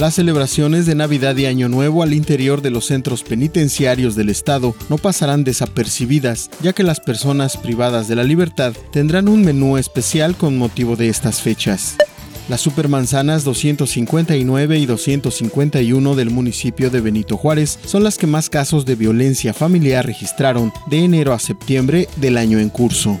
Las celebraciones de Navidad y Año Nuevo al interior de los centros penitenciarios del Estado no pasarán desapercibidas, ya que las personas privadas de la libertad tendrán un menú especial con motivo de estas fechas. Las supermanzanas 259 y 251 del municipio de Benito Juárez son las que más casos de violencia familiar registraron de enero a septiembre del año en curso.